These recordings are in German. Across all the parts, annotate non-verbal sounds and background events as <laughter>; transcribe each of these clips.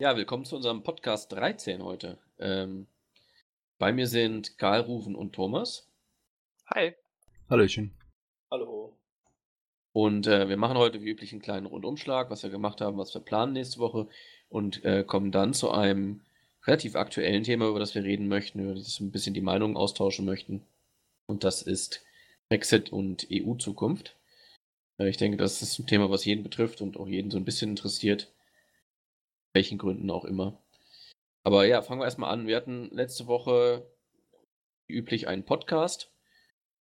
Ja, willkommen zu unserem Podcast 13 heute. Ähm, bei mir sind Karl, Rufen und Thomas. Hi. Hallöchen. Hallo. Und äh, wir machen heute wie üblich einen kleinen Rundumschlag, was wir gemacht haben, was wir planen nächste Woche und äh, kommen dann zu einem relativ aktuellen Thema, über das wir reden möchten, über das wir ein bisschen die Meinungen austauschen möchten. Und das ist Brexit und EU-Zukunft. Äh, ich denke, das ist ein Thema, was jeden betrifft und auch jeden so ein bisschen interessiert welchen Gründen auch immer. Aber ja, fangen wir erstmal an. Wir hatten letzte Woche wie üblich einen Podcast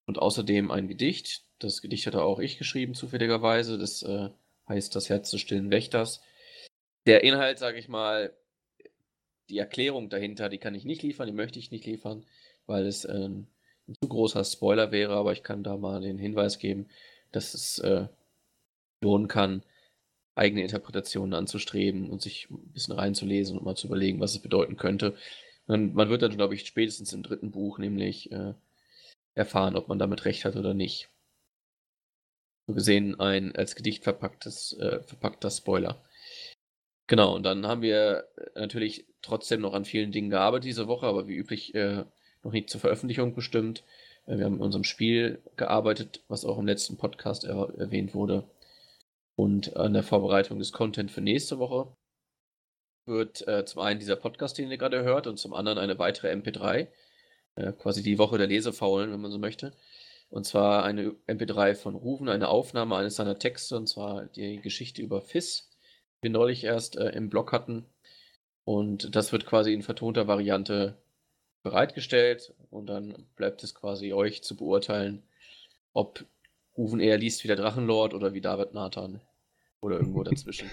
und außerdem ein Gedicht. Das Gedicht hatte auch ich geschrieben, zufälligerweise. Das äh, heißt Das Herz des stillen Wächters. Der Inhalt, sage ich mal, die Erklärung dahinter, die kann ich nicht liefern, die möchte ich nicht liefern, weil es äh, ein zu großer Spoiler wäre, aber ich kann da mal den Hinweis geben, dass es äh, lohnen kann, eigene Interpretationen anzustreben und sich ein bisschen reinzulesen und mal zu überlegen, was es bedeuten könnte. Und man wird dann, glaube ich, spätestens im dritten Buch nämlich äh, erfahren, ob man damit recht hat oder nicht. So gesehen ein als Gedicht verpacktes, äh, verpackter Spoiler. Genau, und dann haben wir natürlich trotzdem noch an vielen Dingen gearbeitet diese Woche, aber wie üblich äh, noch nicht zur Veröffentlichung bestimmt. Äh, wir haben in unserem Spiel gearbeitet, was auch im letzten Podcast er erwähnt wurde. Und an der Vorbereitung des Content für nächste Woche wird äh, zum einen dieser Podcast, den ihr gerade hört, und zum anderen eine weitere MP3, äh, quasi die Woche der Lesefaulen, wenn man so möchte. Und zwar eine MP3 von Rufen, eine Aufnahme eines seiner Texte, und zwar die Geschichte über FIS, die wir neulich erst äh, im Blog hatten. Und das wird quasi in vertonter Variante bereitgestellt und dann bleibt es quasi euch zu beurteilen, ob Rufen eher liest wie der Drachenlord oder wie David Nathan. Oder irgendwo dazwischen.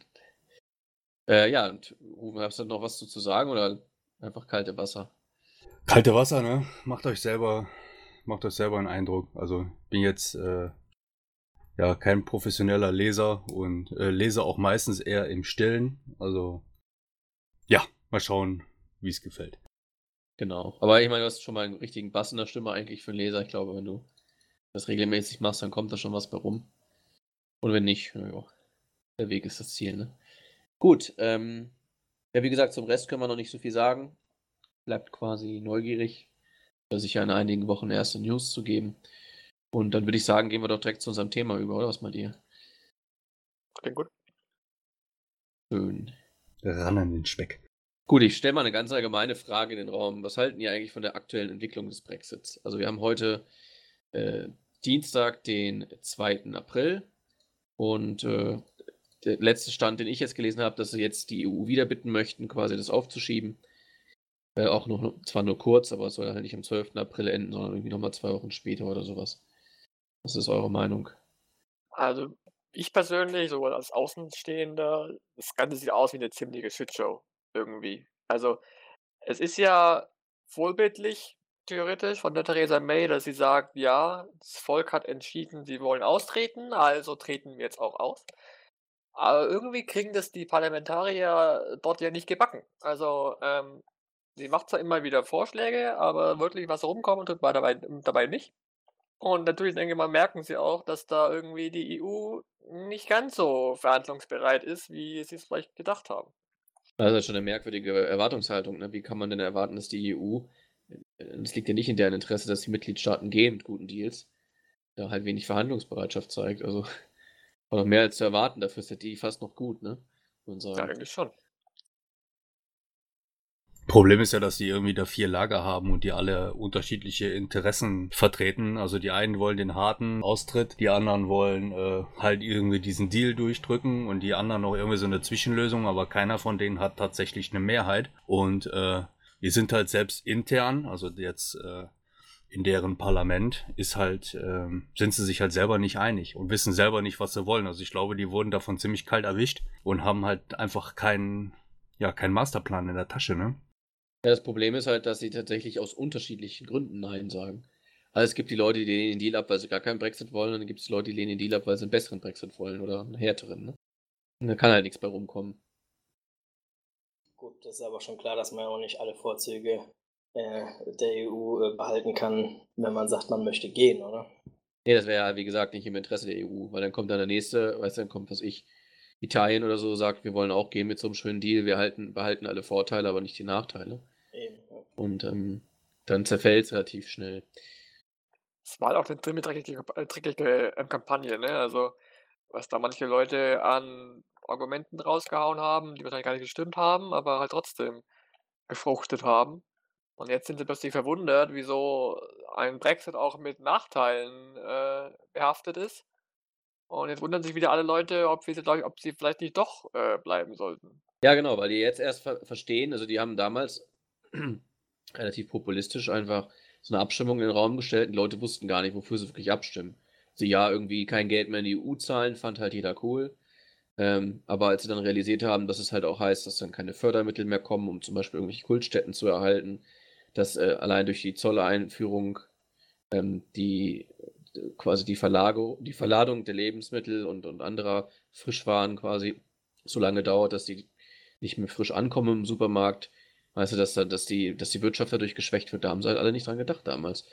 <laughs> äh, ja, und Rufen, hast du noch was zu sagen oder einfach kalte Wasser? Kalte Wasser, ne? Macht euch selber, macht euch selber einen Eindruck. Also bin jetzt äh, ja kein professioneller Leser und äh, lese auch meistens eher im Stillen. Also ja, mal schauen, wie es gefällt. Genau. Aber ich meine, du hast schon mal einen richtigen Bass in der Stimme eigentlich für einen Leser. Ich glaube, wenn du das regelmäßig machst, dann kommt da schon was bei rum. Und wenn nicht, ja, der Weg ist das Ziel, ne? Gut, ähm, ja, wie gesagt, zum Rest können wir noch nicht so viel sagen. Bleibt quasi neugierig, sicher in einigen Wochen erste News zu geben. Und dann würde ich sagen, gehen wir doch direkt zu unserem Thema über, oder was mal dir? Klingt gut. Schön. Ran an den Speck. Gut, ich stelle mal eine ganz allgemeine Frage in den Raum. Was halten ihr eigentlich von der aktuellen Entwicklung des Brexits? Also wir haben heute äh, Dienstag, den 2. April. Und äh, der letzte Stand, den ich jetzt gelesen habe, dass sie jetzt die EU wieder bitten möchten, quasi das aufzuschieben. Äh, auch noch, zwar nur kurz, aber es soll halt nicht am 12. April enden, sondern irgendwie nochmal zwei Wochen später oder sowas. Was ist eure Meinung? Also, ich persönlich, so als Außenstehender, das Ganze sieht aus wie eine ziemliche Shitshow irgendwie. Also, es ist ja vorbildlich, theoretisch, von der Theresa May, dass sie sagt: „Ja, das Volk hat entschieden, sie wollen austreten, also treten wir jetzt auch aus.“ Aber irgendwie kriegen das die Parlamentarier dort ja nicht gebacken. Also, ähm, sie macht zwar immer wieder Vorschläge, aber wirklich was rumkommen tut man dabei dabei nicht. Und natürlich, denke ich mal, merken sie auch, dass da irgendwie die EU nicht ganz so verhandlungsbereit ist, wie sie es vielleicht gedacht haben. Das ist schon eine merkwürdige Erwartungshaltung, ne? Wie kann man denn erwarten, dass die EU es liegt ja nicht in deren Interesse, dass die Mitgliedstaaten gehen mit guten Deals, da halt wenig Verhandlungsbereitschaft zeigt. Also <laughs> war noch mehr als zu erwarten, dafür ist der die fast noch gut, ne? Ja, eigentlich schon. Problem ist ja, dass die irgendwie da vier Lager haben und die alle unterschiedliche Interessen vertreten. Also die einen wollen den harten Austritt, die anderen wollen äh, halt irgendwie diesen Deal durchdrücken und die anderen noch irgendwie so eine Zwischenlösung, aber keiner von denen hat tatsächlich eine Mehrheit. Und äh, die sind halt selbst intern, also jetzt äh, in deren Parlament ist halt, äh, sind sie sich halt selber nicht einig und wissen selber nicht, was sie wollen. Also ich glaube, die wurden davon ziemlich kalt erwischt und haben halt einfach keinen, ja, keinen Masterplan in der Tasche, ne? Ja, das Problem ist halt, dass sie tatsächlich aus unterschiedlichen Gründen Nein sagen. Also es gibt die Leute, die lehnen den Deal ab, weil sie gar keinen Brexit wollen, und dann gibt es Leute, die lehnen den Deal ab, weil sie einen besseren Brexit wollen oder einen härteren, ne? Und da kann halt nichts bei rumkommen. Gut, das ist aber schon klar, dass man auch nicht alle Vorzüge äh, der EU äh, behalten kann, wenn man sagt, man möchte gehen, oder? Nee, das wäre ja, wie gesagt, nicht im Interesse der EU, weil dann kommt dann der nächste, weißt du, dann kommt, was ich, Italien oder so sagt, wir wollen auch gehen mit so einem schönen Deal, wir halten, behalten alle Vorteile, aber nicht die Nachteile. Eben. Und ähm, dann zerfällt es relativ schnell. Es war halt auch eine ziemlich dreckige, äh, dreckige ähm, Kampagne, ne? Also, was da manche Leute an Argumenten rausgehauen haben, die wahrscheinlich gar nicht gestimmt haben, aber halt trotzdem gefruchtet haben. Und jetzt sind sie plötzlich verwundert, wieso ein Brexit auch mit Nachteilen äh, behaftet ist. Und jetzt wundern sich wieder alle Leute, ob, wir, ob sie vielleicht nicht doch äh, bleiben sollten. Ja, genau, weil die jetzt erst ver verstehen, also die haben damals <clears throat> relativ populistisch einfach so eine Abstimmung in den Raum gestellt und Leute wussten gar nicht, wofür sie wirklich abstimmen. Sie ja, irgendwie kein Geld mehr in die EU zahlen, fand halt jeder cool. Ähm, aber als sie dann realisiert haben, dass es halt auch heißt, dass dann keine Fördermittel mehr kommen, um zum Beispiel irgendwelche Kultstätten zu erhalten, dass äh, allein durch die Zolleinführung ähm, die quasi die, Verlagerung, die Verladung der Lebensmittel und, und anderer Frischwaren quasi so lange dauert, dass die nicht mehr frisch ankommen im Supermarkt. Weißt du, dass, dass, die, dass die Wirtschaft dadurch geschwächt wird. Da haben sie halt alle nicht dran gedacht damals.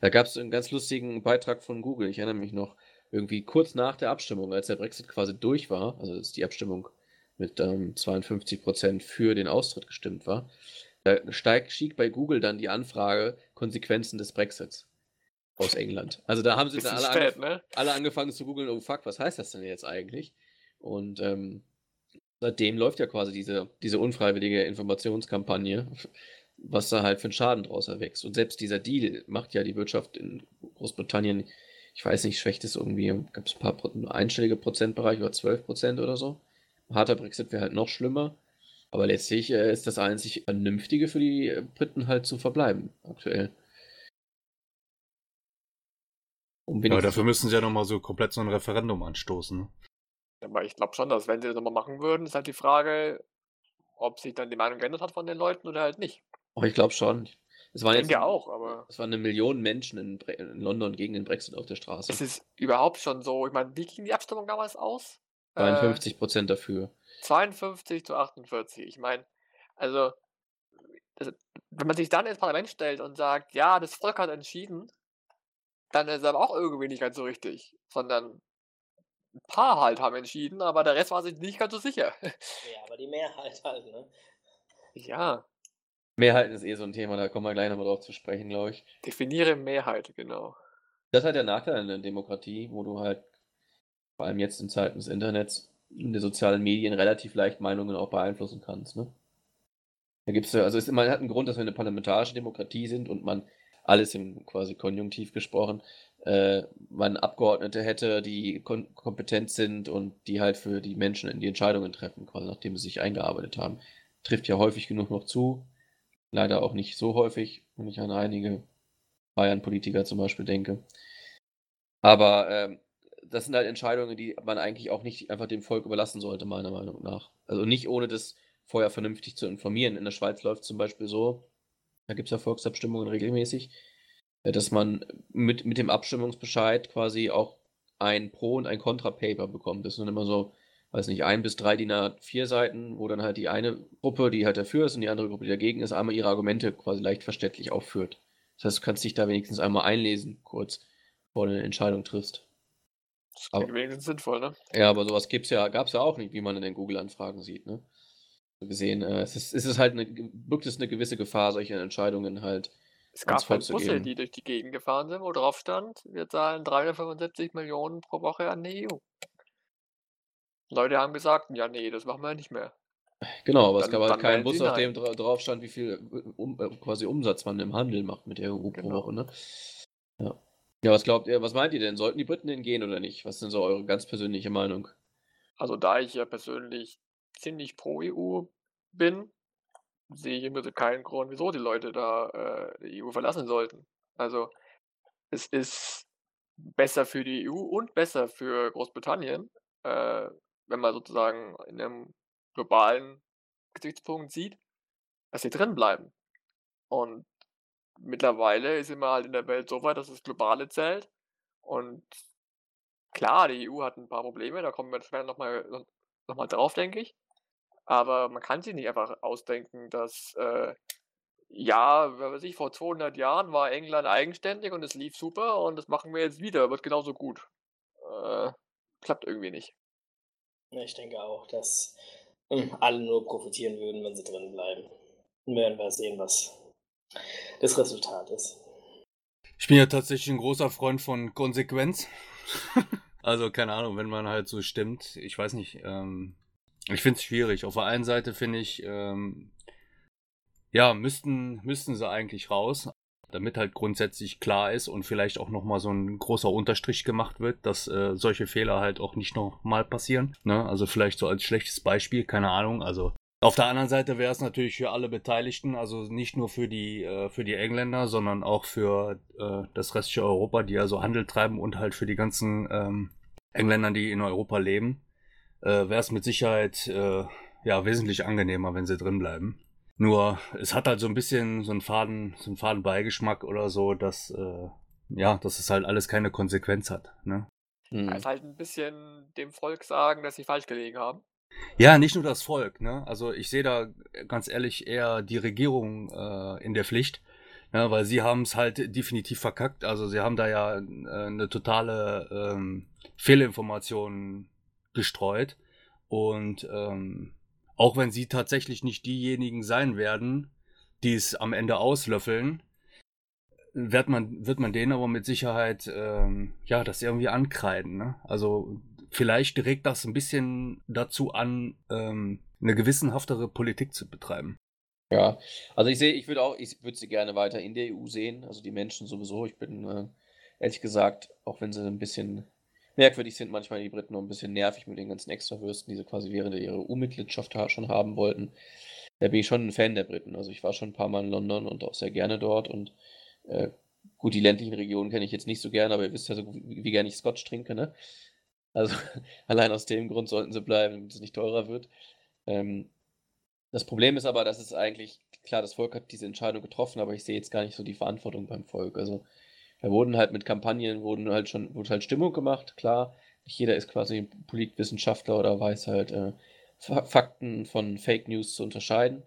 Da gab es einen ganz lustigen Beitrag von Google, ich erinnere mich noch, irgendwie kurz nach der Abstimmung, als der Brexit quasi durch war, also dass die Abstimmung mit ähm, 52 Prozent für den Austritt gestimmt war, da steig, stieg bei Google dann die Anfrage Konsequenzen des Brexits aus England. Also da haben sie dann alle, spät, angef ne? alle angefangen zu googeln, oh fuck, was heißt das denn jetzt eigentlich? Und ähm, seitdem läuft ja quasi diese, diese unfreiwillige Informationskampagne, was da halt für einen Schaden draus erwächst. Und selbst dieser Deal macht ja die Wirtschaft in Großbritannien, ich weiß nicht, schwächt es irgendwie, gab es ein paar einstellige Prozentbereich oder 12 Prozent oder so. Ein harter Brexit wäre halt noch schlimmer. Aber letztlich äh, ist das einzig Vernünftige für die äh, Briten halt zu verbleiben, aktuell. Um ja, dafür müssen sie ja nochmal so komplett so ein Referendum anstoßen. Ne? Aber ich glaube schon, dass wenn sie das nochmal machen würden, ist halt die Frage, ob sich dann die Meinung geändert hat von den Leuten oder halt nicht. Oh, ich glaube schon. Es waren ich denke jetzt, auch, aber. Es waren eine Million Menschen in, in, London gegen den Brexit auf der Straße. Es ist überhaupt schon so. Ich meine, wie ging die Abstimmung damals aus? 52 Prozent äh, dafür. 52 zu 48. Ich meine, also, das, wenn man sich dann ins Parlament stellt und sagt, ja, das Volk hat entschieden, dann ist es aber auch irgendwie nicht ganz so richtig, sondern ein paar halt haben entschieden, aber der Rest war sich nicht ganz so sicher. Ja, aber die Mehrheit halt, ne? Ja. Mehrheit ist eh so ein Thema, da kommen wir gleich nochmal drauf zu sprechen, glaube ich. Definiere Mehrheit, genau. Das ist halt der Nachteil in der Demokratie, wo du halt, vor allem jetzt in Zeiten des Internets, in den sozialen Medien relativ leicht Meinungen auch beeinflussen kannst, ne? Da gibt's ja, also ist immer hat einen Grund, dass wir eine parlamentarische Demokratie sind und man alles im quasi Konjunktiv gesprochen, äh, man Abgeordnete hätte, die kom kompetent sind und die halt für die Menschen in die Entscheidungen treffen, quasi nachdem sie sich eingearbeitet haben. Trifft ja häufig genug noch zu. Leider auch nicht so häufig, wenn ich an einige Bayern-Politiker zum Beispiel denke. Aber äh, das sind halt Entscheidungen, die man eigentlich auch nicht einfach dem Volk überlassen sollte, meiner Meinung nach. Also nicht ohne das vorher vernünftig zu informieren. In der Schweiz läuft zum Beispiel so, da gibt es ja Volksabstimmungen regelmäßig, äh, dass man mit, mit dem Abstimmungsbescheid quasi auch ein Pro- und ein Contra-Paper bekommt. Das sind immer so, weiß nicht, ein bis drei DIN A4 Seiten, wo dann halt die eine Gruppe, die halt dafür ist und die andere Gruppe, die dagegen ist, einmal ihre Argumente quasi leicht verständlich aufführt. Das heißt, du kannst dich da wenigstens einmal einlesen, kurz, bevor du eine Entscheidung triffst. Das klingt wenigstens sinnvoll, ne? Ja, aber sowas gibt's ja, gab es ja auch nicht, wie man in den Google-Anfragen sieht, ne? gesehen, äh, es, ist, es ist halt eine, birgt es eine gewisse Gefahr, solche Entscheidungen halt. Es gab halt Busse, die durch die Gegend gefahren sind, wo drauf stand, wir zahlen 375 Millionen pro Woche an die EU. Leute haben gesagt, ja, nee, das machen wir nicht mehr. Genau, aber dann, es gab halt keinen Bus, auf dem dra drauf stand, wie viel um, äh, quasi Umsatz man im Handel macht mit der EU genau. pro Woche. Ne? Ja. ja, was glaubt ihr, was meint ihr denn? Sollten die Briten denn gehen oder nicht? Was ist denn so eure ganz persönliche Meinung? Also da ich ja persönlich ziemlich pro EU bin, sehe ich im Prinzip keinen Grund, wieso die Leute da äh, die EU verlassen sollten. Also es ist besser für die EU und besser für Großbritannien, äh, wenn man sozusagen in einem globalen Gesichtspunkt sieht, dass sie drin bleiben. Und mittlerweile ist immer halt in der Welt so weit, dass das Globale zählt. Und klar, die EU hat ein paar Probleme, da kommen wir später nochmal noch mal drauf, denke ich. Aber man kann sich nicht einfach ausdenken, dass, äh, ja, wer weiß ich, vor 200 Jahren war England eigenständig und es lief super und das machen wir jetzt wieder, wird genauso gut. Äh, klappt irgendwie nicht. Ich denke auch, dass hm, alle nur profitieren würden, wenn sie drin bleiben. Dann werden wir sehen, was das Resultat ist. Ich bin ja tatsächlich ein großer Freund von Konsequenz. <laughs> also keine Ahnung, wenn man halt so stimmt. Ich weiß nicht. Ähm, ich finde es schwierig. Auf der einen Seite finde ich, ähm, ja, müssten, müssten sie eigentlich raus, damit halt grundsätzlich klar ist und vielleicht auch nochmal so ein großer Unterstrich gemacht wird, dass äh, solche Fehler halt auch nicht nochmal passieren. Ne? Also vielleicht so als schlechtes Beispiel, keine Ahnung. Also auf der anderen Seite wäre es natürlich für alle Beteiligten, also nicht nur für die, äh, für die Engländer, sondern auch für äh, das restliche Europa, die also Handel treiben und halt für die ganzen ähm, Engländer, die in Europa leben, äh, wäre es mit Sicherheit äh, ja wesentlich angenehmer, wenn sie drin bleiben. Nur es hat halt so ein bisschen so einen faden, so einen faden Beigeschmack oder so, dass äh, ja, dass es halt alles keine Konsequenz hat. Ne? Mhm. Also halt ein bisschen dem Volk sagen, dass sie falsch gelegen haben. Ja, nicht nur das Volk, ne? Also ich sehe da ganz ehrlich eher die Regierung äh, in der Pflicht, ne? weil sie haben es halt definitiv verkackt. Also sie haben da ja äh, eine totale ähm, Fehlinformation gestreut. Und ähm, auch wenn sie tatsächlich nicht diejenigen sein werden, die es am Ende auslöffeln, wird man, wird man denen aber mit Sicherheit ähm, ja das irgendwie ankreiden. Ne? Also vielleicht regt das ein bisschen dazu an, ähm, eine gewissenhaftere Politik zu betreiben. Ja, also ich sehe, ich würde auch, ich würde sie gerne weiter in der EU sehen, also die Menschen sowieso. Ich bin äh, ehrlich gesagt, auch wenn sie ein bisschen merkwürdig sind, manchmal die Briten noch ein bisschen nervig mit den ganzen Extrawürsten, die sie quasi während ihrer EU-Mitgliedschaft schon haben wollten. Da bin ich schon ein Fan der Briten. Also ich war schon ein paar Mal in London und auch sehr gerne dort und äh, gut, die ländlichen Regionen kenne ich jetzt nicht so gerne, aber ihr wisst ja so, wie, wie gerne ich Scotch trinke, ne? Also <laughs> allein aus dem Grund sollten sie bleiben, damit es nicht teurer wird. Ähm, das Problem ist aber, dass es eigentlich, klar, das Volk hat diese Entscheidung getroffen, aber ich sehe jetzt gar nicht so die Verantwortung beim Volk. Also da wurden halt mit Kampagnen, wurden halt schon, wurde halt Stimmung gemacht, klar. Nicht jeder ist quasi Politwissenschaftler oder weiß halt äh, Fakten von Fake News zu unterscheiden.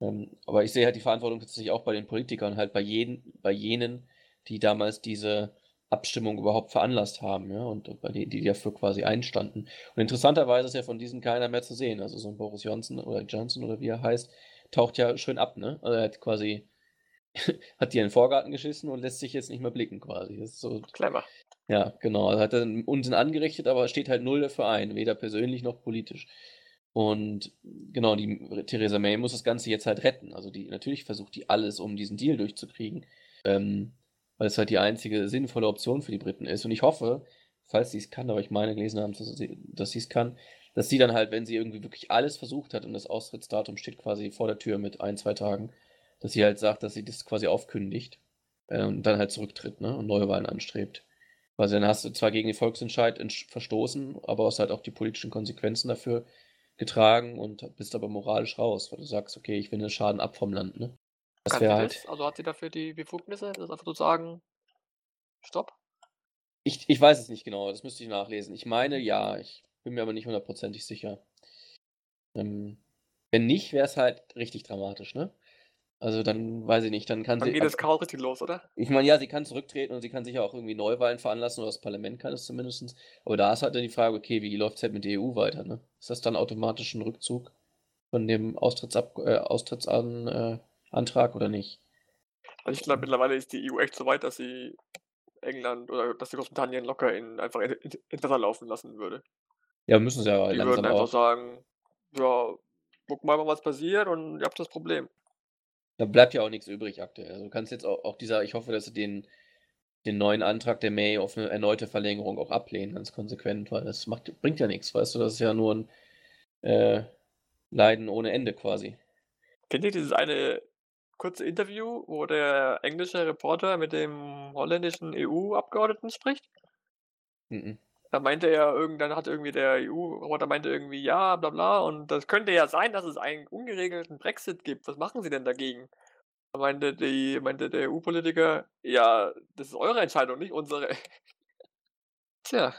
Ähm, aber ich sehe halt die Verantwortung tatsächlich auch bei den Politikern, halt bei, jeden, bei jenen, die damals diese Abstimmung überhaupt veranlasst haben, ja, und bei denen, die dafür quasi einstanden. Und interessanterweise ist ja von diesen keiner mehr zu sehen. Also so ein Boris Johnson oder Johnson oder wie er heißt, taucht ja schön ab, ne? Also er hat quasi, <laughs> hat die in den Vorgarten geschissen und lässt sich jetzt nicht mehr blicken quasi. Das ist so. Clever. Ja, genau. Also hat er Unsinn angerichtet, aber steht halt null dafür ein, weder persönlich noch politisch. Und genau, die Theresa May muss das Ganze jetzt halt retten. Also die, natürlich versucht die alles, um diesen Deal durchzukriegen. Ähm, weil es halt die einzige sinnvolle Option für die Briten ist. Und ich hoffe, falls sie es kann, aber ich meine gelesen haben, dass sie, dass sie es kann, dass sie dann halt, wenn sie irgendwie wirklich alles versucht hat und das Austrittsdatum steht quasi vor der Tür mit ein, zwei Tagen, dass sie halt sagt, dass sie das quasi aufkündigt äh, und dann halt zurücktritt ne, und Neuwahlen anstrebt. Weil dann hast du zwar gegen den Volksentscheid verstoßen, aber hast halt auch die politischen Konsequenzen dafür getragen und bist aber moralisch raus, weil du sagst, okay, ich will den Schaden ab vom Land, ne? Das wäre halt. Also hat sie dafür die Befugnisse, das einfach zu sagen, stopp? Ich, ich weiß es nicht genau, das müsste ich nachlesen. Ich meine ja, ich bin mir aber nicht hundertprozentig sicher. Ähm, wenn nicht, wäre es halt richtig dramatisch, ne? Also dann weiß ich nicht, dann kann dann sie. Dann geht das Chaos richtig los, oder? Ich meine, ja, sie kann zurücktreten und sie kann sicher auch irgendwie Neuwahlen veranlassen oder das Parlament kann es zumindest. Aber da ist halt dann die Frage, okay, wie läuft es halt mit der EU weiter, ne? Ist das dann automatisch ein Rückzug von dem Austrittsab äh, Austrittsan äh, oder nicht? Also ich glaube, mittlerweile ist die EU echt so weit, dass sie England oder dass sie Großbritannien locker in, einfach in, in, in Wasser laufen lassen würde. Ja, müssen sie ja Die würden einfach auch. sagen, ja, guck mal, was passiert und ihr habt das Problem. Da bleibt ja auch nichts übrig aktuell. Also du kannst jetzt auch, auch dieser, ich hoffe, dass sie den, den neuen Antrag der May auf eine erneute Verlängerung auch ablehnen, ganz konsequent, weil das macht, bringt ja nichts, weißt du, das ist ja nur ein äh, Leiden ohne Ende quasi. Kennt ihr dieses eine kurze Interview, wo der englische Reporter mit dem holländischen EU-Abgeordneten spricht. Mhm. Da meinte er, irgendwann hat irgendwie der EU-Reporter meinte irgendwie, ja, bla bla, und das könnte ja sein, dass es einen ungeregelten Brexit gibt. Was machen Sie denn dagegen? Da meinte, die, meinte der EU-Politiker, ja, das ist eure Entscheidung, nicht unsere. <laughs> Tja.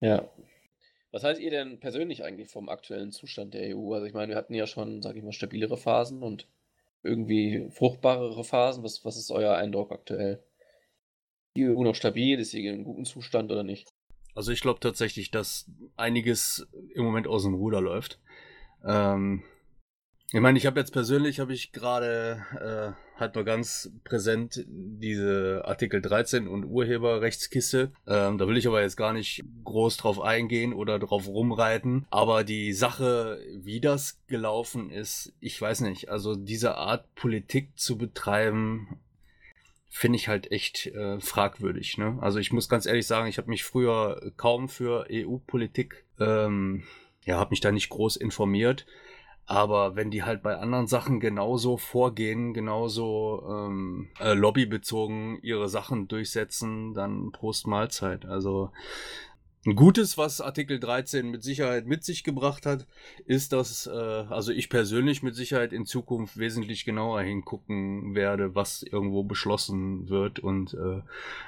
Ja. Was haltet ihr denn persönlich eigentlich vom aktuellen Zustand der EU? Also ich meine, wir hatten ja schon, sag ich mal, stabilere Phasen und irgendwie fruchtbarere Phasen? Was, was ist euer Eindruck aktuell? Die EU noch stabil? Ist sie in einem guten Zustand oder nicht? Also ich glaube tatsächlich, dass einiges im Moment aus dem Ruder läuft. Ähm, ich meine, ich habe jetzt persönlich, habe ich gerade äh, halt nur ganz präsent diese Artikel 13 und Urheberrechtskiste. Ähm, da will ich aber jetzt gar nicht groß drauf eingehen oder drauf rumreiten. Aber die Sache, wie das gelaufen ist, ich weiß nicht. Also diese Art Politik zu betreiben, finde ich halt echt äh, fragwürdig. Ne? Also ich muss ganz ehrlich sagen, ich habe mich früher kaum für EU-Politik, ähm, ja, habe mich da nicht groß informiert. Aber wenn die halt bei anderen Sachen genauso vorgehen, genauso ähm, äh, lobbybezogen ihre Sachen durchsetzen, dann Prost Mahlzeit. Also ein Gutes, was Artikel 13 mit Sicherheit mit sich gebracht hat, ist, dass äh, also ich persönlich mit Sicherheit in Zukunft wesentlich genauer hingucken werde, was irgendwo beschlossen wird. Und äh,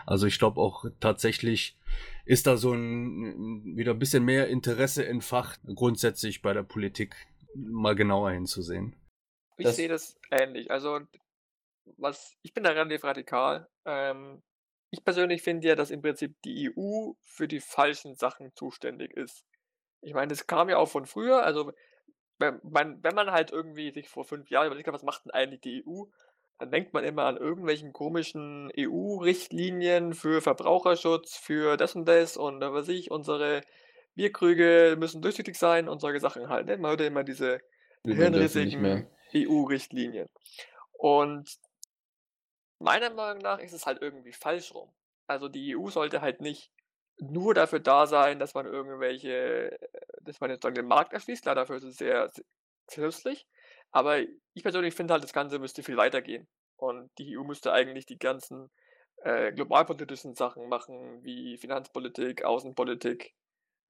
also ich glaube auch tatsächlich ist da so ein wieder ein bisschen mehr Interesse entfacht grundsätzlich bei der Politik mal genauer hinzusehen. Ich sehe das ähnlich. Also, was, ich bin da relativ radikal. Ähm, ich persönlich finde ja, dass im Prinzip die EU für die falschen Sachen zuständig ist. Ich meine, das kam ja auch von früher. Also, wenn man, wenn man halt irgendwie sich vor fünf Jahren überlegt hat, was macht denn eigentlich die EU, dann denkt man immer an irgendwelchen komischen EU-Richtlinien für Verbraucherschutz, für das und das und was weiß ich, unsere Bierkrüge müssen durchsichtig sein und solche Sachen halt, ne? Man hört ja immer diese hirnrissigen EU-Richtlinien. Und meiner Meinung nach ist es halt irgendwie falsch rum. Also die EU sollte halt nicht nur dafür da sein, dass man irgendwelche, dass man jetzt den Markt erschließt. Klar, dafür ist es sehr, sehr. Aber ich persönlich finde halt, das Ganze müsste viel weiter gehen. Und die EU müsste eigentlich die ganzen äh, globalpolitischen Sachen machen, wie Finanzpolitik, Außenpolitik,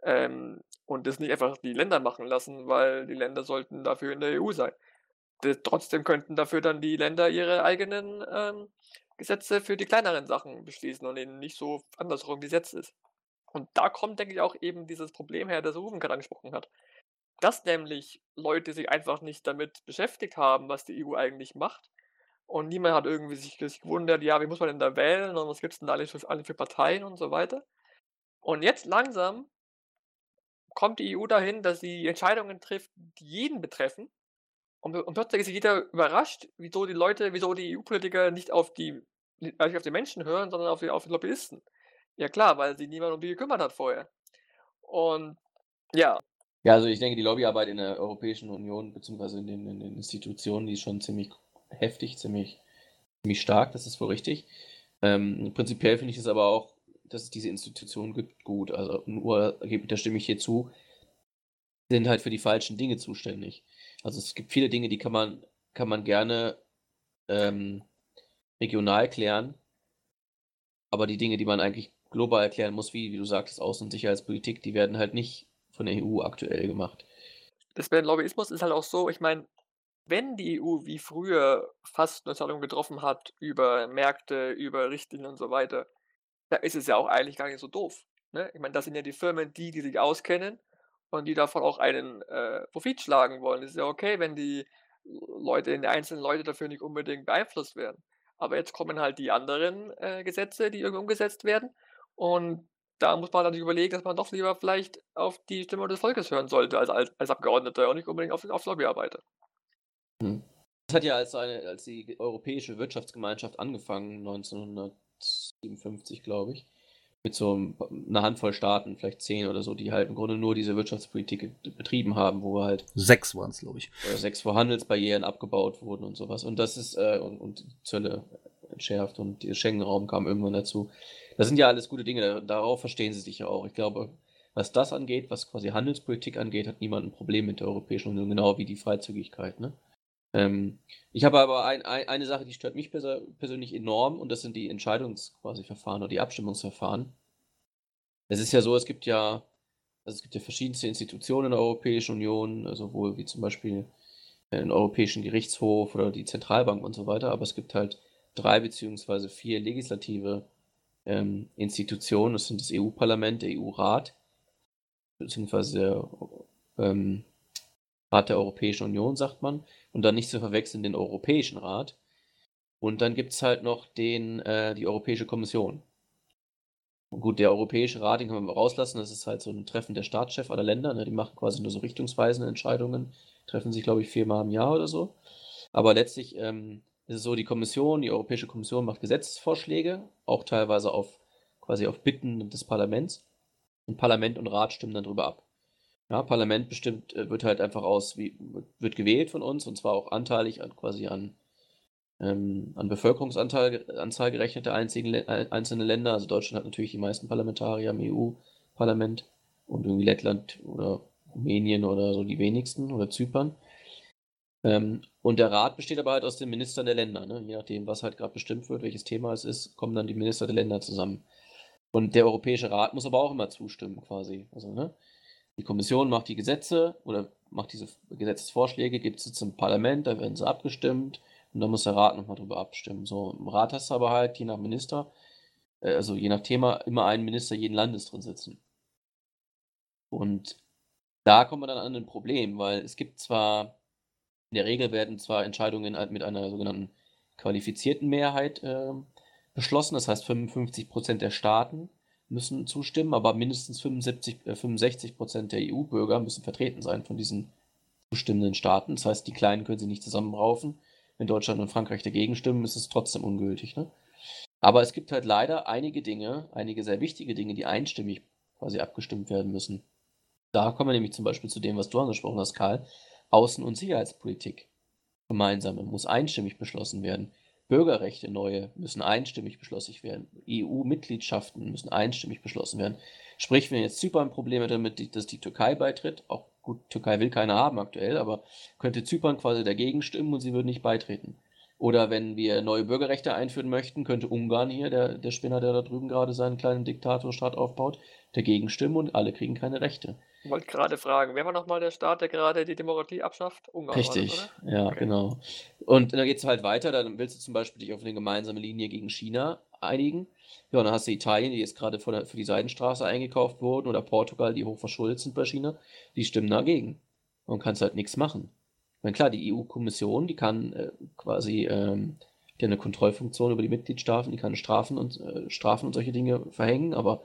ähm, und das nicht einfach die Länder machen lassen, weil die Länder sollten dafür in der EU sein. Trotzdem könnten dafür dann die Länder ihre eigenen ähm, Gesetze für die kleineren Sachen beschließen und eben nicht so andersrum gesetzt ist. Und da kommt, denke ich, auch eben dieses Problem her, das Ruben gerade angesprochen hat. Dass nämlich Leute sich einfach nicht damit beschäftigt haben, was die EU eigentlich macht. Und niemand hat irgendwie sich, gewundert, ja, wie muss man denn da wählen und was gibt es denn da alle für, alle für Parteien und so weiter. Und jetzt langsam kommt die EU dahin, dass sie Entscheidungen trifft, die jeden betreffen. Und, und plötzlich ist jeder überrascht, wieso die Leute, wieso die EU-Politiker nicht auf die, nicht auf die Menschen hören, sondern auf die, auf die Lobbyisten. Ja klar, weil sich niemand um die gekümmert hat vorher. Und ja. Ja, also ich denke, die Lobbyarbeit in der Europäischen Union beziehungsweise in den, in den Institutionen, die ist schon ziemlich heftig, ziemlich, ziemlich stark, das ist wohl richtig. Ähm, prinzipiell finde ich es aber auch dass es diese Institutionen gibt, gut. Also nur, da stimme ich hier zu, sind halt für die falschen Dinge zuständig. Also es gibt viele Dinge, die kann man, kann man gerne ähm, regional klären, aber die Dinge, die man eigentlich global erklären muss, wie, wie du sagtest, Außen- und Sicherheitspolitik, die werden halt nicht von der EU aktuell gemacht. Das mit Lobbyismus ist halt auch so, ich meine, wenn die EU wie früher fast eine Entscheidung getroffen hat über Märkte, über Richtlinien und so weiter, da ist es ja auch eigentlich gar nicht so doof. Ne? Ich meine, das sind ja die Firmen, die, die sich auskennen und die davon auch einen äh, Profit schlagen wollen. Es ist ja okay, wenn die Leute, die einzelnen Leute dafür nicht unbedingt beeinflusst werden. Aber jetzt kommen halt die anderen äh, Gesetze, die irgendwie umgesetzt werden. Und da muss man dann überlegen, dass man doch lieber vielleicht auf die Stimme des Volkes hören sollte als, als, als Abgeordneter und nicht unbedingt auf, auf Lobbyarbeiter. Hm. Das hat ja als, eine, als die Europäische Wirtschaftsgemeinschaft angefangen, 1900 57, glaube ich. Mit so einer Handvoll Staaten, vielleicht zehn oder so, die halt im Grunde nur diese Wirtschaftspolitik betrieben haben, wo halt. Sechs waren es, glaube ich. Sechs, wo Handelsbarrieren abgebaut wurden und sowas. Und das ist, äh, und, und Zölle entschärft und der Schengen-Raum kam irgendwann dazu. Das sind ja alles gute Dinge, darauf verstehen sie sich ja auch. Ich glaube, was das angeht, was quasi Handelspolitik angeht, hat niemand ein Problem mit der Europäischen Union, genau wie die Freizügigkeit, ne? Ähm, ich habe aber ein, ein, eine Sache, die stört mich pers persönlich enorm und das sind die Entscheidungsverfahren oder die Abstimmungsverfahren. Es ist ja so, es gibt ja, also es gibt ja verschiedenste Institutionen in der Europäischen Union, sowohl wie zum Beispiel den Europäischen Gerichtshof oder die Zentralbank und so weiter, aber es gibt halt drei beziehungsweise vier legislative ähm, Institutionen. Das sind das EU-Parlament, der EU-Rat, beziehungsweise der ähm, Rat der Europäischen Union, sagt man, und dann nicht zu verwechseln den Europäischen Rat. Und dann gibt es halt noch den, äh, die Europäische Kommission. Gut, der Europäische Rat, den können wir rauslassen. Das ist halt so ein Treffen der Staatschefs aller Länder. Ne? Die machen quasi nur so richtungsweisende Entscheidungen, treffen sich, glaube ich, viermal im Jahr oder so. Aber letztlich ähm, ist es so, die Kommission, die Europäische Kommission macht Gesetzesvorschläge, auch teilweise auf quasi auf Bitten des Parlaments. Und Parlament und Rat stimmen dann darüber ab. Ja, Parlament bestimmt, äh, wird halt einfach aus, wie, wird gewählt von uns und zwar auch anteilig an, quasi an ähm, an Bevölkerungsanzahl Anzahl gerechnet der einzigen, einzelnen Länder. Also Deutschland hat natürlich die meisten Parlamentarier im EU-Parlament und irgendwie Lettland oder Rumänien oder so die wenigsten oder Zypern. Ähm, und der Rat besteht aber halt aus den Ministern der Länder. Ne? Je nachdem, was halt gerade bestimmt wird, welches Thema es ist, kommen dann die Minister der Länder zusammen. Und der Europäische Rat muss aber auch immer zustimmen, quasi. Also, ne? Die Kommission macht die Gesetze oder macht diese Gesetzesvorschläge, gibt sie zum Parlament, da werden sie abgestimmt und dann muss der Rat nochmal drüber abstimmen. So, im Rat hast du aber halt je nach Minister, äh, also je nach Thema, immer einen Minister jeden Landes drin sitzen. Und da kommen wir dann an ein Problem, weil es gibt zwar, in der Regel werden zwar Entscheidungen halt mit einer sogenannten qualifizierten Mehrheit äh, beschlossen, das heißt 55 Prozent der Staaten müssen zustimmen, aber mindestens 75, äh, 65 Prozent der EU-Bürger müssen vertreten sein von diesen zustimmenden Staaten. Das heißt, die Kleinen können sie nicht zusammenraufen wenn Deutschland und Frankreich dagegen stimmen, ist es trotzdem ungültig. Ne? Aber es gibt halt leider einige Dinge, einige sehr wichtige Dinge, die einstimmig quasi abgestimmt werden müssen. Da kommen wir nämlich zum Beispiel zu dem, was du angesprochen hast, Karl. Außen- und Sicherheitspolitik. Gemeinsame muss einstimmig beschlossen werden. Bürgerrechte neue müssen einstimmig beschlossen werden. EU-Mitgliedschaften müssen einstimmig beschlossen werden. Sprich, wenn jetzt Zypern Probleme damit, dass die Türkei beitritt, auch Gut, Türkei will keine haben aktuell, aber könnte Zypern quasi dagegen stimmen und sie würden nicht beitreten. Oder wenn wir neue Bürgerrechte einführen möchten, könnte Ungarn hier, der, der Spinner, der da drüben gerade seinen kleinen Diktatorstaat aufbaut, dagegen stimmen und alle kriegen keine Rechte. Ich wollte gerade fragen, wer war nochmal der Staat, der gerade die Demokratie abschafft? Ungarn. Richtig, das, ja, okay. genau. Und dann geht es halt weiter, dann willst du zum Beispiel dich auf eine gemeinsame Linie gegen China einigen. Ja, und dann hast du Italien, die jetzt gerade für, für die Seidenstraße eingekauft wurden, oder Portugal, die hoch verschuldet sind bei China, die stimmen dagegen. Und kannst halt nichts machen. Ich meine, klar, die EU-Kommission, die kann äh, quasi, ähm, die hat eine Kontrollfunktion über die Mitgliedstaaten, die kann Strafen und, äh, Strafen und solche Dinge verhängen, aber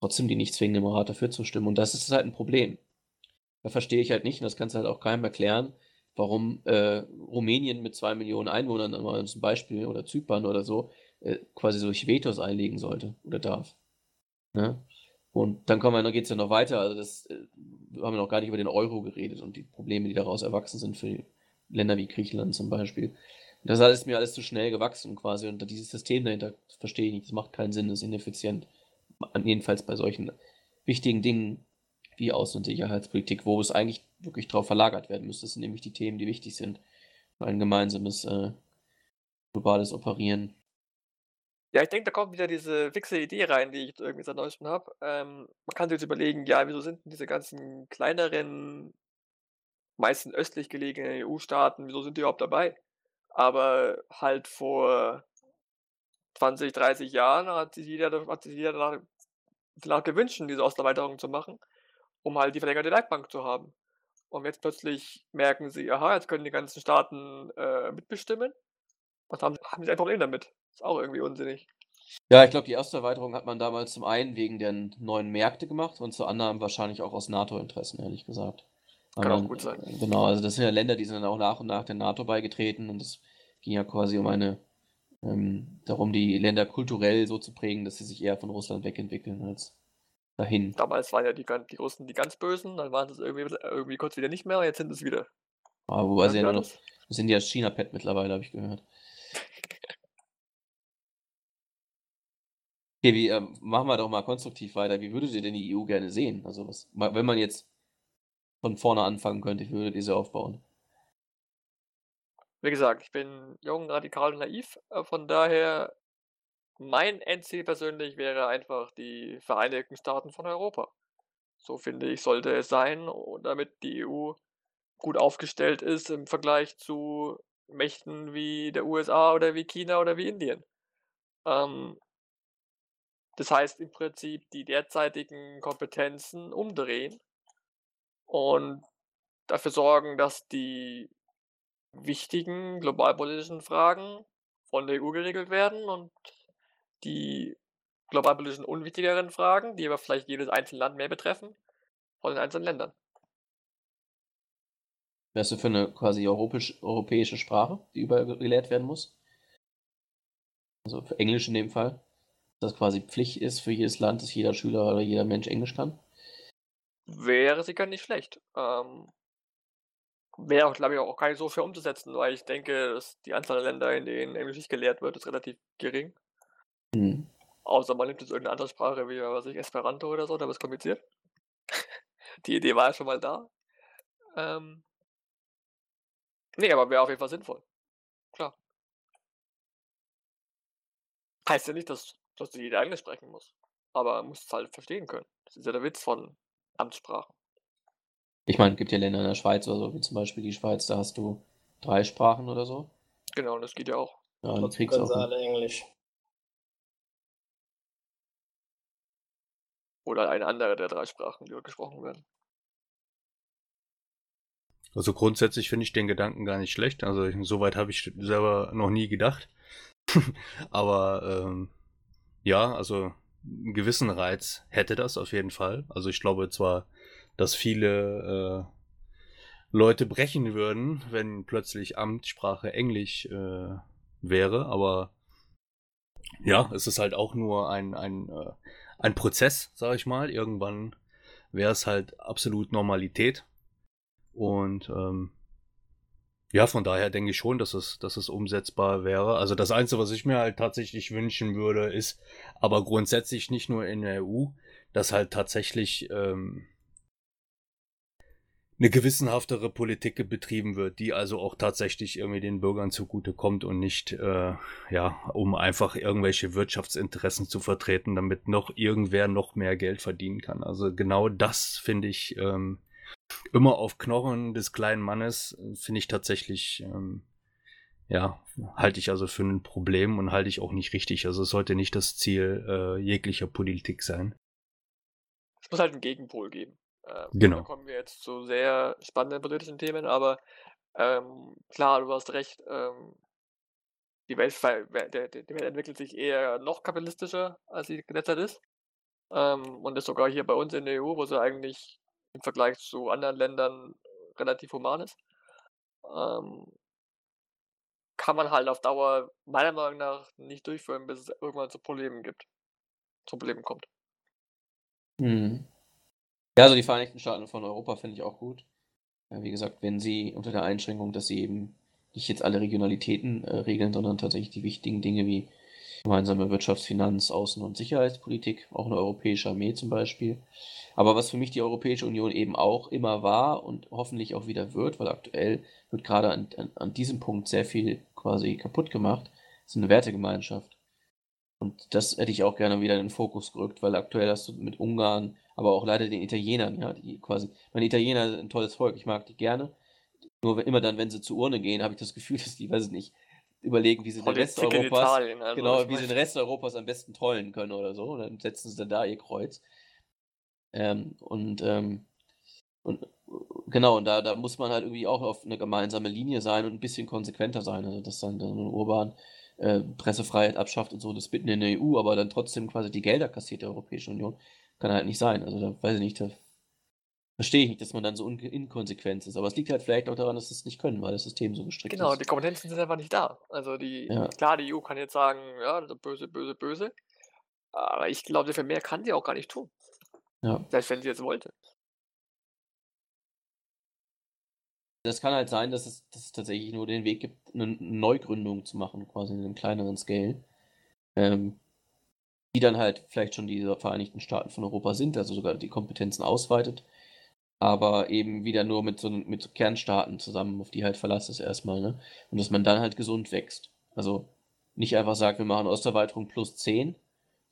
trotzdem die nicht zwingen, im Rat dafür zu stimmen. Und das ist halt ein Problem. Da verstehe ich halt nicht, und das kannst du halt auch keinem erklären, warum äh, Rumänien mit zwei Millionen Einwohnern, zum Beispiel, oder Zypern oder so, äh, quasi solche Vetos einlegen sollte oder darf. Ne? Und dann kommen wir, dann geht es ja noch weiter. Also das äh, haben wir noch gar nicht über den Euro geredet und die Probleme, die daraus erwachsen sind für Länder wie Griechenland zum Beispiel. Und das ist mir alles zu schnell gewachsen quasi. Und dieses System dahinter verstehe ich nicht. Das macht keinen Sinn, das ist ineffizient. Jedenfalls bei solchen wichtigen Dingen wie Außen- und Sicherheitspolitik, wo es eigentlich wirklich drauf verlagert werden müsste. Das sind nämlich die Themen, die wichtig sind. Ein gemeinsames äh, globales Operieren. Ja, ich denke, da kommt wieder diese fixe Idee rein, die ich irgendwie seit Neuestem habe. Ähm, man kann sich jetzt überlegen, ja, wieso sind denn diese ganzen kleineren, meistens östlich gelegenen EU-Staaten, wieso sind die überhaupt dabei? Aber halt vor 20, 30 Jahren hat sich jeder, hat sich jeder danach, danach gewünscht, diese Osterweiterung zu machen, um halt die verlängerte Leitbank zu haben. Und jetzt plötzlich merken sie, aha, jetzt können die ganzen Staaten äh, mitbestimmen. Was haben, haben sie ein Problem damit? Ist auch irgendwie unsinnig. Ja, ich glaube, die erste Erweiterung hat man damals zum einen wegen der neuen Märkte gemacht und zum anderen wahrscheinlich auch aus NATO-Interessen, ehrlich gesagt. Kann man, auch gut sein. Genau, also das sind ja Länder, die sind dann auch nach und nach der NATO beigetreten und es ging ja quasi um eine, ähm, darum, die Länder kulturell so zu prägen, dass sie sich eher von Russland wegentwickeln als dahin. Damals waren ja die, die Russen die ganz Bösen, dann waren es irgendwie, irgendwie kurz wieder nicht mehr, jetzt sind es wieder. Aber wobei sie ja noch, sind ja China-Pet mittlerweile, habe ich gehört. Okay, wie, ähm, machen wir doch mal konstruktiv weiter. Wie würdet ihr denn die EU gerne sehen? Also was, wenn man jetzt von vorne anfangen könnte, wie würdet ihr sie aufbauen? Wie gesagt, ich bin jung, radikal und naiv. Äh, von daher, mein Endziel persönlich wäre einfach die Vereinigten Staaten von Europa. So finde ich, sollte es sein, damit die EU gut aufgestellt ist im Vergleich zu Mächten wie der USA oder wie China oder wie Indien. Ähm, das heißt im Prinzip die derzeitigen Kompetenzen umdrehen und dafür sorgen, dass die wichtigen globalpolitischen Fragen von der EU geregelt werden und die globalpolitischen unwichtigeren Fragen, die aber vielleicht jedes einzelne Land mehr betreffen, von den einzelnen Ländern. Wärst du für eine quasi europäisch, europäische Sprache, die überall gelehrt werden muss? Also für Englisch in dem Fall. Das quasi Pflicht ist für jedes Land, dass jeder Schüler oder jeder Mensch Englisch kann? Wäre sicher nicht schlecht. Ähm, wäre auch, glaube ich, auch gar nicht so schwer umzusetzen, weil ich denke, dass die Anzahl der Länder, in denen Englisch nicht gelehrt wird, ist relativ gering. Hm. Außer man nimmt jetzt irgendeine andere Sprache wie, was weiß ich, Esperanto oder so, da wird es kompliziert. <laughs> die Idee war ja schon mal da. Ähm, nee, aber wäre auf jeden Fall sinnvoll. Klar. Heißt ja nicht, dass, dass jeder Englisch sprechen muss. Aber man muss es halt verstehen können. Das ist ja der Witz von Amtssprachen. Ich meine, es gibt ja Länder in der Schweiz oder so, wie zum Beispiel die Schweiz, da hast du drei Sprachen oder so. Genau, und das geht ja auch. Ja, und Trotzdem kriegst auch. alle Englisch. Oder eine andere der drei Sprachen, die dort gesprochen werden. Also grundsätzlich finde ich den Gedanken gar nicht schlecht. Also ich- soweit habe ich selber noch nie gedacht. <laughs> Aber ähm, ja, also einen gewissen Reiz hätte das auf jeden Fall. Also ich glaube zwar, dass viele äh, Leute brechen würden, wenn plötzlich Amtssprache Englisch äh, wäre, aber ja, es ist halt auch nur ein, ein, äh, ein Prozess, sage ich mal. Irgendwann wäre es halt absolut Normalität. Und ähm, ja, von daher denke ich schon, dass es, dass es umsetzbar wäre. Also das Einzige, was ich mir halt tatsächlich wünschen würde, ist, aber grundsätzlich nicht nur in der EU, dass halt tatsächlich ähm, eine gewissenhaftere Politik betrieben wird, die also auch tatsächlich irgendwie den Bürgern zugutekommt und nicht, äh, ja, um einfach irgendwelche Wirtschaftsinteressen zu vertreten, damit noch irgendwer noch mehr Geld verdienen kann. Also genau das finde ich ähm, immer auf Knochen des kleinen Mannes, äh, finde ich tatsächlich, ähm, ja, halte ich also für ein Problem und halte ich auch nicht richtig. Also es sollte nicht das Ziel äh, jeglicher Politik sein. Es muss halt einen Gegenpol geben. Ähm, Genau. Da kommen wir jetzt zu sehr spannenden politischen Themen, aber ähm, klar, du hast recht. Ähm, die, Welt, der, die Welt entwickelt sich eher noch kapitalistischer, als sie derzeit ist. Ähm, und ist sogar hier bei uns in der EU, wo sie eigentlich im Vergleich zu anderen Ländern relativ human ist. Ähm, kann man halt auf Dauer meiner Meinung nach nicht durchführen, bis es irgendwann zu Problemen gibt. Zu Problemen kommt. Hm. Ja, also die Vereinigten Staaten von Europa finde ich auch gut. Ja, wie gesagt, wenn sie unter der Einschränkung, dass sie eben nicht jetzt alle Regionalitäten äh, regeln, sondern tatsächlich die wichtigen Dinge wie gemeinsame Wirtschafts-, Finanz-, Außen- und Sicherheitspolitik, auch eine europäische Armee zum Beispiel. Aber was für mich die Europäische Union eben auch immer war und hoffentlich auch wieder wird, weil aktuell wird gerade an, an, an diesem Punkt sehr viel quasi kaputt gemacht, ist eine Wertegemeinschaft. Und das hätte ich auch gerne wieder in den Fokus gerückt, weil aktuell hast du mit Ungarn, aber auch leider den Italienern, ja, die quasi, meine Italiener sind ein tolles Volk, ich mag die gerne. Nur immer dann, wenn sie zur Urne gehen, habe ich das Gefühl, <laughs> dass die, weiß ich nicht, überlegen, wie sie den Rest Europas, Italien. Also genau, wie sie den Rest Europas am besten trollen können oder so. Und dann setzen sie dann da ihr Kreuz. Ähm, und, ähm, und genau, und da, da muss man halt irgendwie auch auf eine gemeinsame Linie sein und ein bisschen konsequenter sein. Also, dass dann, dann Urban äh, Pressefreiheit abschafft und so, das mitten in der EU, aber dann trotzdem quasi die Gelder kassiert der Europäischen Union, kann halt nicht sein. Also, da weiß ich nicht, da verstehe ich nicht, dass man dann so inkonsequent ist. Aber es liegt halt vielleicht auch daran, dass sie es nicht können, weil das System so gestrickt Genau, ist. die Kompetenzen sind einfach nicht da. Also die, Ja. klar, die EU kann jetzt sagen, ja, das ist böse, böse, böse. Aber ich glaube, für mehr kann sie auch gar nicht tun. Ja. Selbst wenn sie jetzt wollte. Das kann halt sein, dass es, dass es tatsächlich nur den Weg gibt, eine Neugründung zu machen, quasi in einem kleineren Scale. Ähm, die dann halt vielleicht schon diese Vereinigten Staaten von Europa sind, also sogar die Kompetenzen ausweitet, aber eben wieder nur mit so, mit so Kernstaaten zusammen, auf die halt Verlass ist erstmal, ne? Und dass man dann halt gesund wächst. Also nicht einfach sagt, wir machen Osterweiterung plus 10,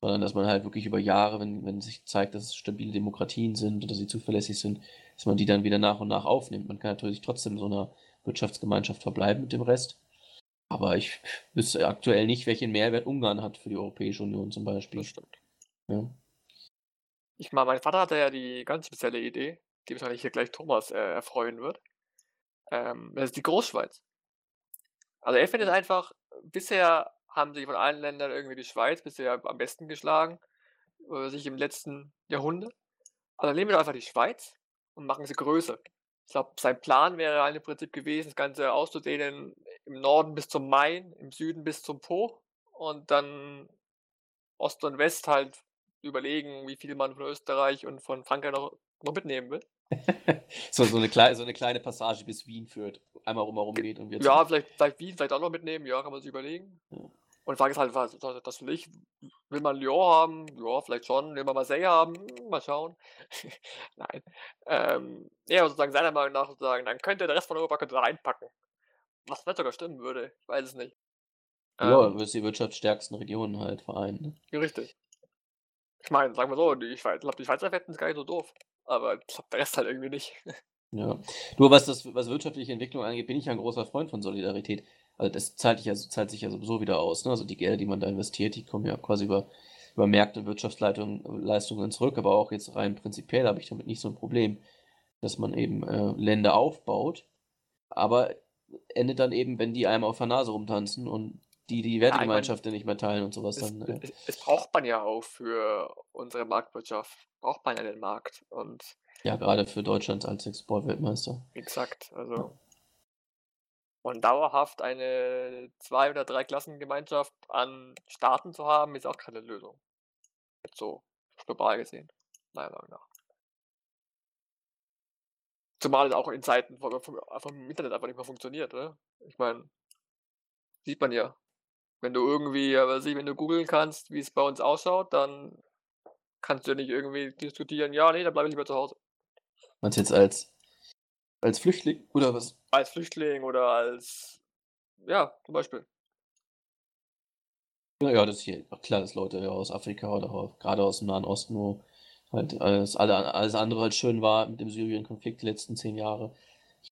sondern dass man halt wirklich über Jahre, wenn, wenn sich zeigt, dass es stabile Demokratien sind oder sie zuverlässig sind, dass man die dann wieder nach und nach aufnimmt. Man kann natürlich trotzdem in so einer Wirtschaftsgemeinschaft verbleiben mit dem Rest. Aber ich wüsste aktuell nicht, welchen Mehrwert Ungarn hat für die Europäische Union zum Beispiel. Das stimmt. Ja. Ich meine, mein Vater hatte ja die ganz spezielle Idee, die wahrscheinlich hier gleich Thomas äh, erfreuen wird. Ähm, das ist die Großschweiz. Also er findet einfach, bisher haben sich von allen Ländern irgendwie die Schweiz bisher am besten geschlagen, äh, sich im letzten Jahrhundert. Also dann nehmen wir doch einfach die Schweiz und machen sie größer. Ich glaube, sein Plan wäre halt im Prinzip gewesen, das Ganze auszudehnen im Norden bis zum Main, im Süden bis zum Po und dann Ost und West halt überlegen, wie viel man von Österreich und von Frankreich noch, noch mitnehmen will. <laughs> so, so, eine kleine, so eine kleine Passage bis Wien führt. Einmal rumherum geht und wir Ja, vielleicht, vielleicht Wien, vielleicht auch noch mitnehmen, ja, kann man sich überlegen. Ja. Und Frage ist halt, was, das will ich, will man Lyon haben? Ja, vielleicht schon. Will man Marseille haben? Hm, mal schauen. <laughs> Nein. Ähm, ja, sozusagen seiner Meinung nach sozusagen, dann könnte der Rest von Europa könnte da reinpacken. Was nicht sogar stimmen würde, ich weiß es nicht. Ja, Ähm, du wirst die wirtschaftsstärksten Regionen halt vereinen. Ne? ja, richtig. Ich meine, sagen wir so, die ich glaube, die Schweizer Wetten ist gar nicht so doof. Aber ich glaube, der Rest halt irgendwie nicht. Ja. Nur was das, was wirtschaftliche Entwicklung angeht, bin ich ja ein großer Freund von Solidarität. Also das zahlt, sich ja, zahlt sich ja sowieso wieder aus. Ne? Also die Gelder, die man da investiert, die kommen ja quasi über, über Märkte und Wirtschaftsleistungen zurück. Aber auch jetzt rein prinzipiell habe ich damit nicht so ein Problem, dass man eben äh, Länder aufbaut. Aber endet dann eben, wenn die einem auf der Nase rumtanzen und die die Wertegemeinschaft nicht mehr teilen und sowas Es, dann. Äh, es, es braucht man ja auch für unsere Marktwirtschaft. Braucht man ja den Markt. Und ja, gerade für Deutschland als Exportweltmeister. exakt, also. Und dauerhaft eine Zwei- oder Drei-Klassen-Gemeinschaft an Staaten zu haben, ist auch keine Lösung. Jetzt so global gesehen, meiner Meinung nach. Zumal es auch in Zeiten vom, vom, vom Internet einfach nicht mehr funktioniert, ne? Ich meine, sieht man ja. Wenn du irgendwie, weiß ich, wenn du googeln kannst, wie es bei uns ausschaut, dann kannst du ja nicht irgendwie diskutieren, ja, nee, dann bleibe ich lieber zu Hause. Meinst du jetzt als, als Flüchtling oder was? Als Flüchtling oder als, ja, zum Beispiel. Ja, ja, das ist hier klar, dass Leute aus Afrika oder auch, gerade aus dem Nahen Osten, wo halt alles, alle, alles andere als schön war mit dem Syrien-Konflikt die letzten zehn Jahre,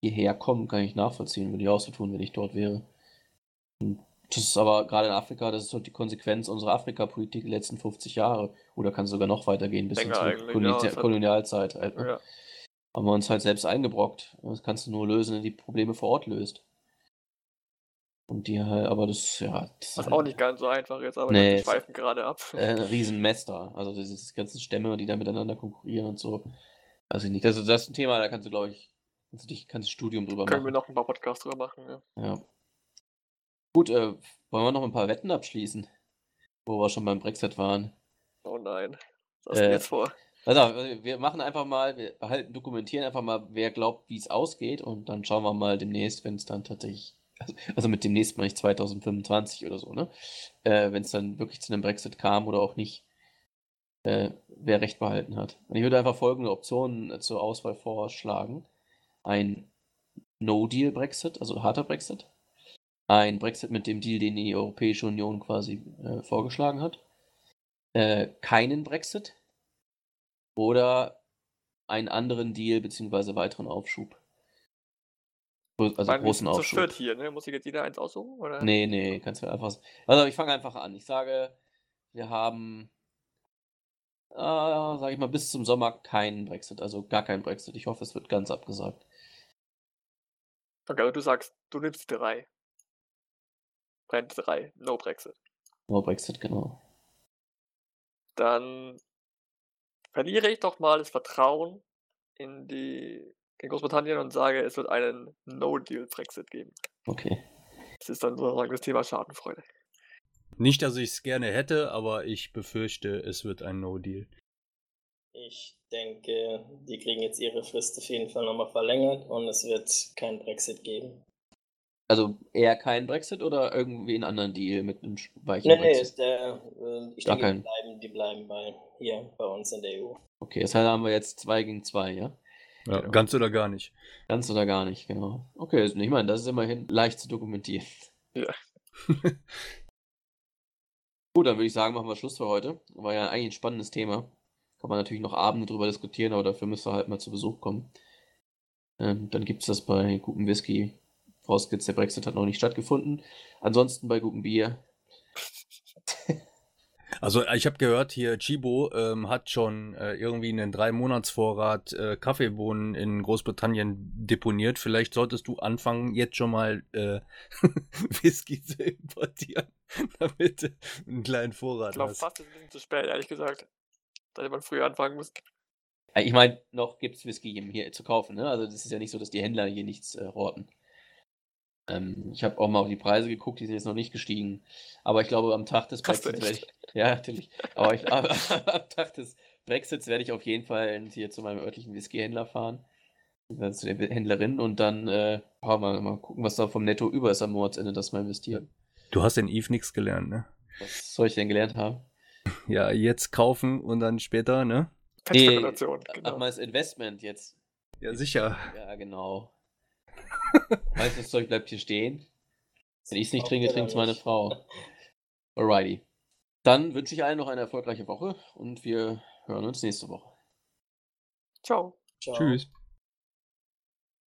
hierher kommen, kann ich nachvollziehen, würde ich auch so tun, wenn ich dort wäre. Und das ist aber gerade in Afrika, das ist halt die Konsequenz unserer Afrika-Politik die letzten 50 Jahre. Oder kann es sogar noch weitergehen, bis zur eigentlich, Koloni ja, Kolonialzeit. Halt, ne? Ja. Haben wir uns halt selbst eingebrockt. Das kannst du nur lösen, wenn du die Probleme vor Ort löst. Und die halt, aber das, ja, das ist Was halt auch nicht ganz so einfach ist, aber Nee, wir es- schweifen gerade ab. äh, ein Riesenmess da. Also diese ganzen Stämme, die da miteinander konkurrieren und so. Weiß ich nicht. Das, das ist ein Thema, da kannst du, glaube ich, kannst du dich, kannst du ein Studium drüber Können wir machen. noch ein paar Podcasts drüber machen, ja. Ja. Gut, äh, wollen wir noch ein paar Wetten abschließen? Wo wir schon beim Brexit waren. Oh nein. Was hast Äh, jetzt vor? Also, wir machen einfach mal, wir behalten, dokumentieren einfach mal, wer glaubt, wie es ausgeht und dann schauen wir mal demnächst, wenn es dann tatsächlich, also, also mit demnächst meine ich 2025 oder so, ne? Äh, wenn es dann wirklich zu einem Brexit kam oder auch nicht, äh, wer Recht behalten hat. Und ich würde einfach folgende Optionen äh, zur Auswahl vorschlagen. Ein No-Deal-Brexit, also harter Brexit. Ein Brexit mit dem Deal, den die Europäische Union quasi äh, vorgeschlagen hat. Äh, keinen Brexit oder einen anderen Deal beziehungsweise weiteren Aufschub. Also Ich wir großen Aufschub. viert hier, ne? Muss sich jetzt jeder eins aussuchen? Oder? Nee, nee, kannst du einfach. Also ich fange einfach an. Ich sage, wir haben, äh, sage ich mal, bis zum Sommer keinen Brexit, also gar keinen Brexit. Ich hoffe, es wird ganz abgesagt. Okay, also du sagst, du nimmst drei. Brand drei. No Brexit. No Brexit, genau. Dann verliere ich doch mal das Vertrauen in die in Großbritannien und sage, es wird einen No-Deal-Brexit geben. Okay. Das ist dann sozusagen das Thema Schadenfreude. Nicht, dass ich es gerne hätte, aber ich befürchte, es wird ein No-Deal. Ich denke, die kriegen jetzt ihre Frist auf jeden Fall nochmal verlängert und es wird kein Brexit geben. Also eher kein Brexit oder irgendwie einen anderen Deal mit einem weichen Nee, nee, Brexit? ist der, äh, ich Gar denke, kein. die bleiben, die bleiben bei, hier bei uns in der EU. Okay, das heißt, haben wir jetzt zwei gegen zwei, ja? Ja, Genau. Ganz oder gar nicht. Ganz oder gar nicht, genau. Okay, ich meine, das ist immerhin leicht zu dokumentieren. Ja. <laughs> Gut, dann würde ich sagen, machen wir Schluss für heute. War ja eigentlich ein spannendes Thema. Kann man natürlich noch Abende drüber diskutieren, aber dafür müsst ihr halt mal zu Besuch kommen. Ähm, dann gibt es das bei gutem Whisky. Vorausgesetzt, der Brexit hat noch nicht stattgefunden. Ansonsten bei gutem Bier. <laughs> Also ich habe gehört, hier Chibo ähm, hat schon äh, irgendwie einen drei Monats Vorrat äh, Kaffeebohnen in Großbritannien deponiert. Vielleicht solltest du anfangen, jetzt schon mal äh, <laughs> Whisky zu importieren, <laughs> damit du einen kleinen Vorrat Ich glaube hast. fast ist ein bisschen zu spät, ehrlich gesagt. Da hätte man früher anfangen müssen. Äh, Ich meine, noch gibt es Whisky hier zu kaufen, ne? Also das ist ja nicht so, dass die Händler hier nichts äh, horten. Ähm, ich habe auch mal auf die Preise geguckt, die sind jetzt noch nicht gestiegen. Aber ich glaube, am Tag des Brexits werde ich. Ja, natürlich. Aber ich, aber, <laughs> am Tag des Brexits werde ich auf jeden Fall hier zu meinem örtlichen Whisky-Händler fahren. äh, Zu der Händlerin und dann äh, mal, mal gucken, was da vom Netto über ist am Monatsende, das mal investieren. Du hast in Eve nichts gelernt, ne? Was soll ich denn gelernt haben? <laughs> Ja, jetzt kaufen und dann später, ne? Ach, genau. mal das Investment jetzt. Ja, sicher. Ja, genau. Das Zeug bleibt hier stehen. Wenn ich es nicht trinke, trinkt es meine. Frau. Alrighty. Dann wünsche ich allen noch eine erfolgreiche Woche und wir hören uns nächste Woche. Ciao. Ciao. Tschüss.